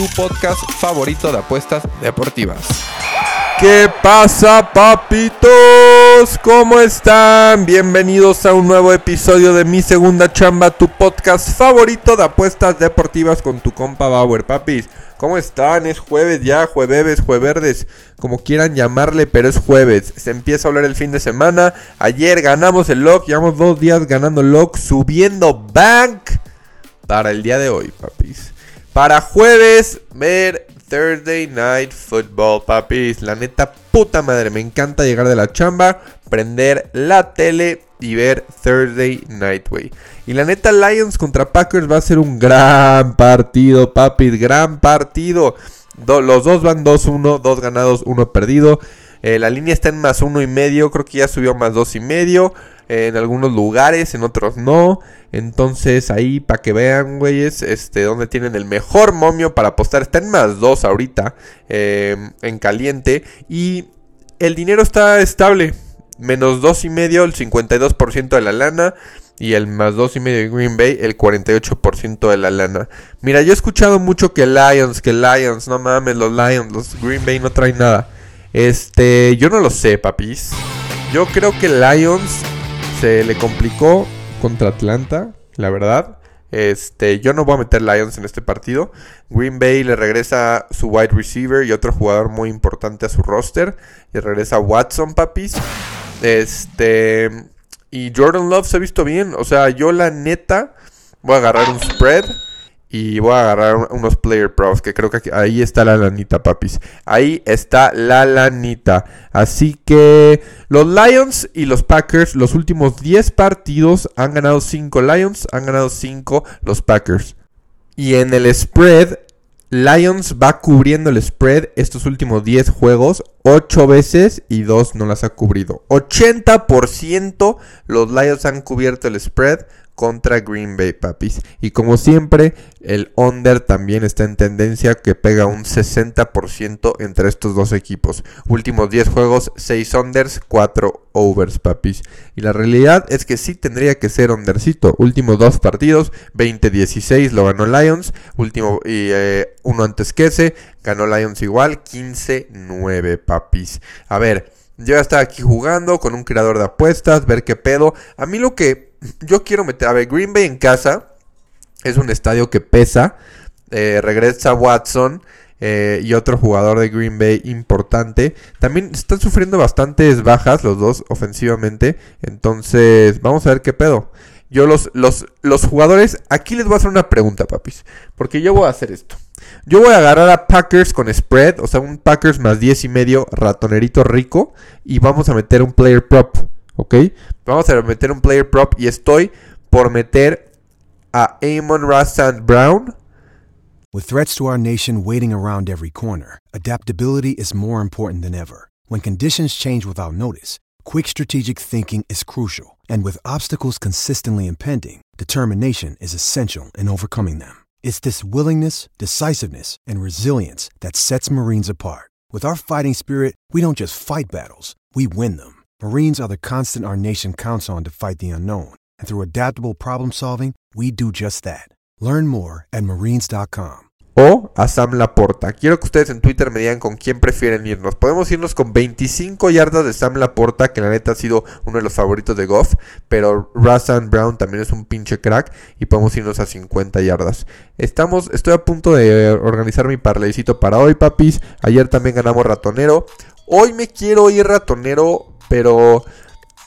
tu podcast favorito de apuestas deportivas. ¿Qué pasa, papitos? ¿Cómo están? Bienvenidos a un nuevo episodio de Mi Segunda Chamba, tu podcast favorito de apuestas deportivas con tu compa Bauer, papis. ¿Cómo están? Es jueves ya, jueves, jueverdes, como quieran llamarle, pero es jueves. Se empieza a hablar el fin de semana. Ayer ganamos el lock, llevamos dos días ganando lock, subiendo bank para el día de hoy, papis. Para jueves, ver Thursday Night Football, papis. La neta, puta madre, me encanta llegar de la chamba, prender la tele y ver Thursday Night, güey. Y la neta, Lions contra Packers va a ser un gran partido, papis. Gran partido. los dos van 2-1, dos ganados, uno perdido. Eh, la línea está en más uno y medio, creo que ya subió más dos y medio en algunos lugares, en otros no. Entonces ahí para que vean, güeyes, este, donde tienen el mejor momio para apostar. Está en más 2 ahorita, em, en caliente. Y el dinero está estable. Menos dos y medio, el 52% de la lana. Y el más dos y medio de Green Bay, el 48% de la lana. Mira, yo he escuchado mucho que Lions, que Lions, no mames, los Lions, los Green Bay no traen nada. Este, yo no lo sé, papis. Yo creo que Lions se le complicó contra Atlanta, la verdad. Este, yo no voy a meter Lions en este partido. Green Bay le regresa su wide receiver y otro jugador muy importante a su roster. Y regresa Watson, papis. Este. Y Jordan Love se ha visto bien. O sea, yo la neta voy a agarrar un spread. Y voy a agarrar unos player pros, que creo que ahí está la lanita, papis. Ahí está la lanita. Así que los Lions y los Packers, los últimos 10 partidos han ganado 5 Lions, han ganado 5 los Packers. Y en el spread, Lions va cubriendo el spread estos últimos 10 juegos 8 veces y 2 no las ha cubrido. 80% los Lions han cubierto el spread contra Green Bay, papis. Y como siempre, el under también está en tendencia que pega un 60% entre estos dos equipos. Últimos 10 juegos, 6 unders, 4 overs, papis. Y la realidad es que sí tendría que ser undercito. Últimos dos partidos, 20-16 lo ganó Lions. Último y eh, uno antes que ese, ganó Lions igual, 15-9, papis. A ver. Yo ya estaba aquí jugando con un creador de apuestas, ver qué pedo. A mí lo que yo quiero meter, a ver, Green Bay en casa es un estadio que pesa. Eh, regresa Watson eh, y otro jugador de Green Bay importante. También están sufriendo bastantes bajas los dos ofensivamente. Entonces, vamos a ver qué pedo. Yo los, los, los jugadores, aquí les voy a hacer una pregunta, papis. Porque yo voy a hacer esto. Yo voy a agarrar a Packers con spread, o sea, un Packers más 10 y medio, ratonerito rico. Y vamos a meter un player prop. ¿Ok? Vamos a meter un player prop y estoy por meter a Amon Rassand Brown. With threats to our nation waiting around every corner, adaptability is more important than ever. When conditions change without notice, quick strategic thinking is crucial. And with obstacles consistently impending, determination is essential in overcoming them. It's this willingness, decisiveness, and resilience that sets Marines apart. With our fighting spirit, we don't just fight battles, we win them. Marines are the constant our nation counts on to fight the unknown. And through adaptable problem solving, we do just that. Learn more at marines.com. O a Sam Laporta. Quiero que ustedes en Twitter me digan con quién prefieren irnos. Podemos irnos con 25 yardas de Sam Laporta, que la neta ha sido uno de los favoritos de Goff. Pero Rassan Brown también es un pinche crack. Y podemos irnos a 50 yardas. Estamos, estoy a punto de organizar mi parleycito para hoy, papis. Ayer también ganamos ratonero. Hoy me quiero ir ratonero pero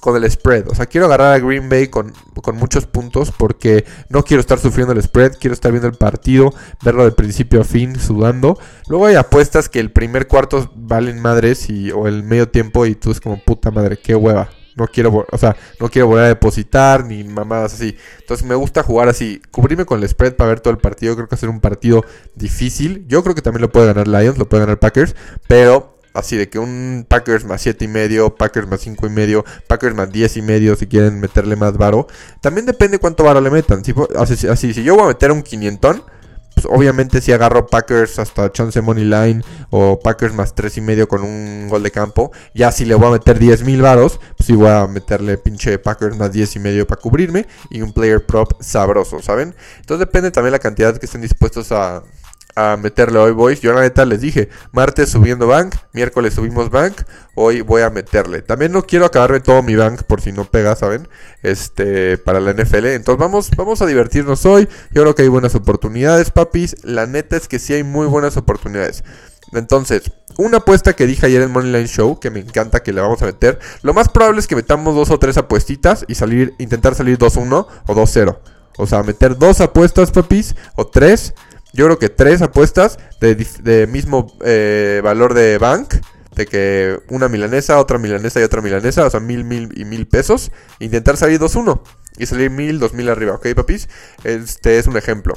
con el spread. O sea, quiero agarrar a Green Bay con, muchos puntos porque no quiero estar sufriendo el spread, quiero estar viendo el partido, verlo de principio a fin, sudando. Luego hay apuestas que el primer cuarto valen madres y, o el medio tiempo y tú es como puta madre, qué hueva. No quiero, o sea, no quiero volver a depositar ni mamadas así. Entonces me gusta jugar así, cubrirme con el spread para ver todo el partido. Creo que va a ser un partido difícil. Yo creo que también lo puede ganar Lions, lo puede ganar Packers, pero así de que un Packers más 7 y medio, Packers más 5 y medio, Packers más 10 y medio si quieren meterle más varo. También depende cuánto varo le metan. Si, así, si yo voy a meter un 500, pues obviamente si agarro Packers hasta chance money line o Packers más 3 y medio con un gol de campo, ya si le voy a meter 10 mil varos, pues sí voy a meterle pinche Packers más 10 y medio para cubrirme y un player prop sabroso, ¿saben? Entonces depende también la cantidad que estén dispuestos a a meterle hoy, boys. Yo la neta les dije, martes subiendo bank, miércoles subimos bank, hoy voy a meterle. También no quiero acabarme todo mi bank por si no pega, ¿saben? Este, para la NFL. Entonces vamos, vamos a divertirnos hoy. Yo creo que hay buenas oportunidades, papis. La neta es que sí hay muy buenas oportunidades. Entonces, una apuesta que dije ayer en Moneyline Show, que me encanta que le vamos a meter. Lo más probable es que metamos dos o tres apuestitas y salir, intentar salir 2-1 o 2-0. O sea, meter dos apuestas, papis, o tres yo creo que tres apuestas de, mismo eh, valor de bank. De que una milanesa, otra milanesa y otra milanesa, o sea, mil, mil y mil pesos. Intentar salir 2-1 y salir mil, dos mil arriba, ¿ok, papis? Este es un ejemplo.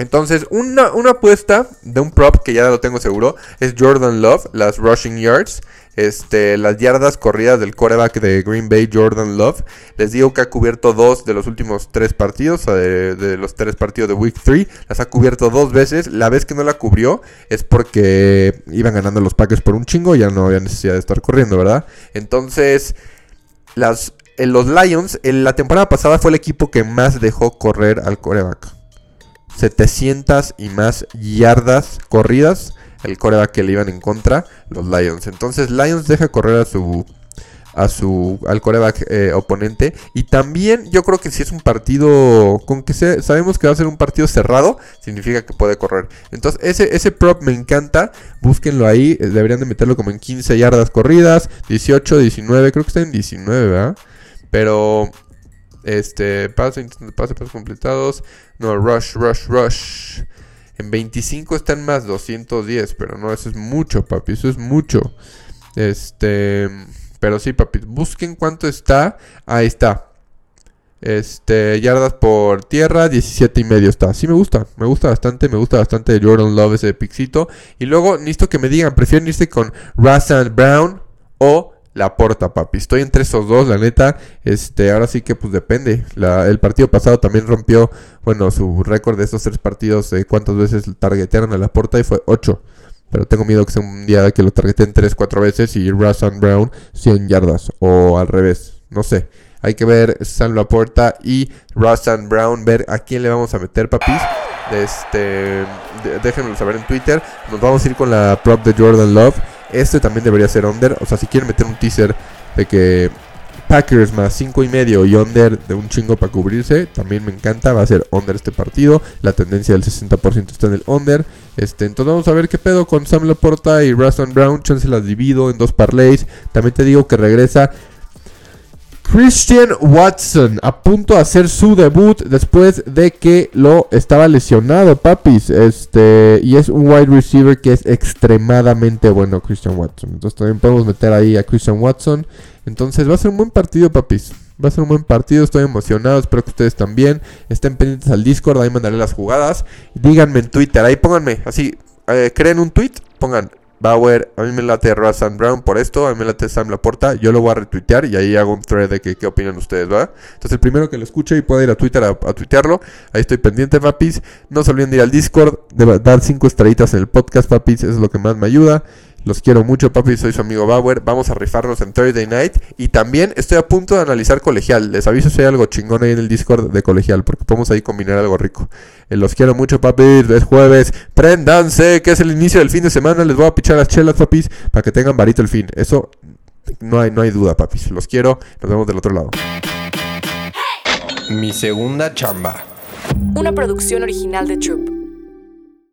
Entonces, una, una, apuesta de un prop que ya lo tengo seguro es Jordan Love, las rushing yards. Este, las yardas corridas del quarterback de Green Bay, Jordan Love. Les digo que ha cubierto dos de los últimos tres partidos, o de, los tres partidos de Week 3. Las ha cubierto dos veces. La vez que no la cubrió es porque iban ganando los Packers por un chingo ya no había necesidad de estar corriendo, ¿verdad? Entonces, las, en los Lions, en la temporada pasada fue el equipo que más dejó correr al quarterback. 700 y más yardas corridas el coreback que le iban en contra, los Lions. Entonces Lions deja correr a su a su al coreback eh, oponente y también yo creo que si es un partido con que sabemos que va a ser un partido cerrado significa que puede correr entonces ese ese prop me encanta búsquenlo ahí eh, deberían de meterlo como en 15 yardas corridas 18 19 creo que está en 19 ¿verdad? pero este pase pase pasos completados no rush rush rush en 25 están más 210, pero no, eso es mucho, papi, eso es mucho. Este, pero sí, papi, busquen cuánto está. Ahí está. Este, yardas por tierra, 17 y medio está. Sí me gusta, me gusta bastante, me gusta bastante Jordan Love ese pixito. Y luego necesito que me digan, ¿prefieren irse con Russell Brown o la porta, papi. Estoy entre esos dos, la neta. Este, ahora sí que pues depende. el partido pasado también rompió, bueno, su récord de estos tres partidos de cuántas veces targetearon a la porta y fue 8. Pero tengo miedo que sea un día que lo targeten 3, 4 veces y Russell Brown 100 yardas. O al revés, no sé. Hay que ver San Laporta y Russell Brown, ver a quién le vamos a meter, papis. Este, déjenmelo saber en Twitter. Nos vamos a ir con la prop de Jordan Love. Este también debería ser under. O sea, si quieren meter un teaser de que Packers más 5 y medio y under de un chingo para cubrirse, también me encanta. Va a ser under este partido. La tendencia del 60% está en el under. Este, entonces vamos a ver qué pedo con Sam Laporta y Rustin Brown. Chance las divido en dos parlays. También te digo que regresa Christian Watson a punto de hacer su debut después de que lo estaba lesionado, papis. Este, y es un wide receiver que es extremadamente bueno, Christian Watson. Entonces también podemos meter ahí a Christian Watson. Entonces va a ser un buen partido, papis. Va a ser un buen partido, estoy emocionado, espero que ustedes también estén pendientes al Discord, ahí mandaré las jugadas. Díganme en Twitter, ahí pónganme, así, eh, creen un tweet, pongan Bauer, a mí me late Russell Brown por esto, a mí me late Sam Laporta, yo lo voy a retuitear y ahí hago un thread de que, qué opinan ustedes, ¿va? Entonces el primero que lo escuche y pueda ir a Twitter a, tuitearlo, ahí estoy pendiente, papis. No se olviden de ir al Discord, de dar cinco estrellitas en el podcast, papis, es lo que más me ayuda. Los quiero mucho, papi. Soy su amigo Bauer. Vamos a rifarnos en Thursday night. Y también estoy a punto de analizar colegial. Les aviso si hay algo chingón ahí en el Discord de colegial. Porque podemos ahí combinar algo rico. Eh, los quiero mucho, papi. Es jueves. Préndanse, que es el inicio del fin de semana. Les voy a pichar las chelas, papis. Para que tengan varito el fin. Eso no hay, no hay duda, papis. Los quiero. Nos vemos del otro lado. Mi segunda chamba. Una producción original de Troop.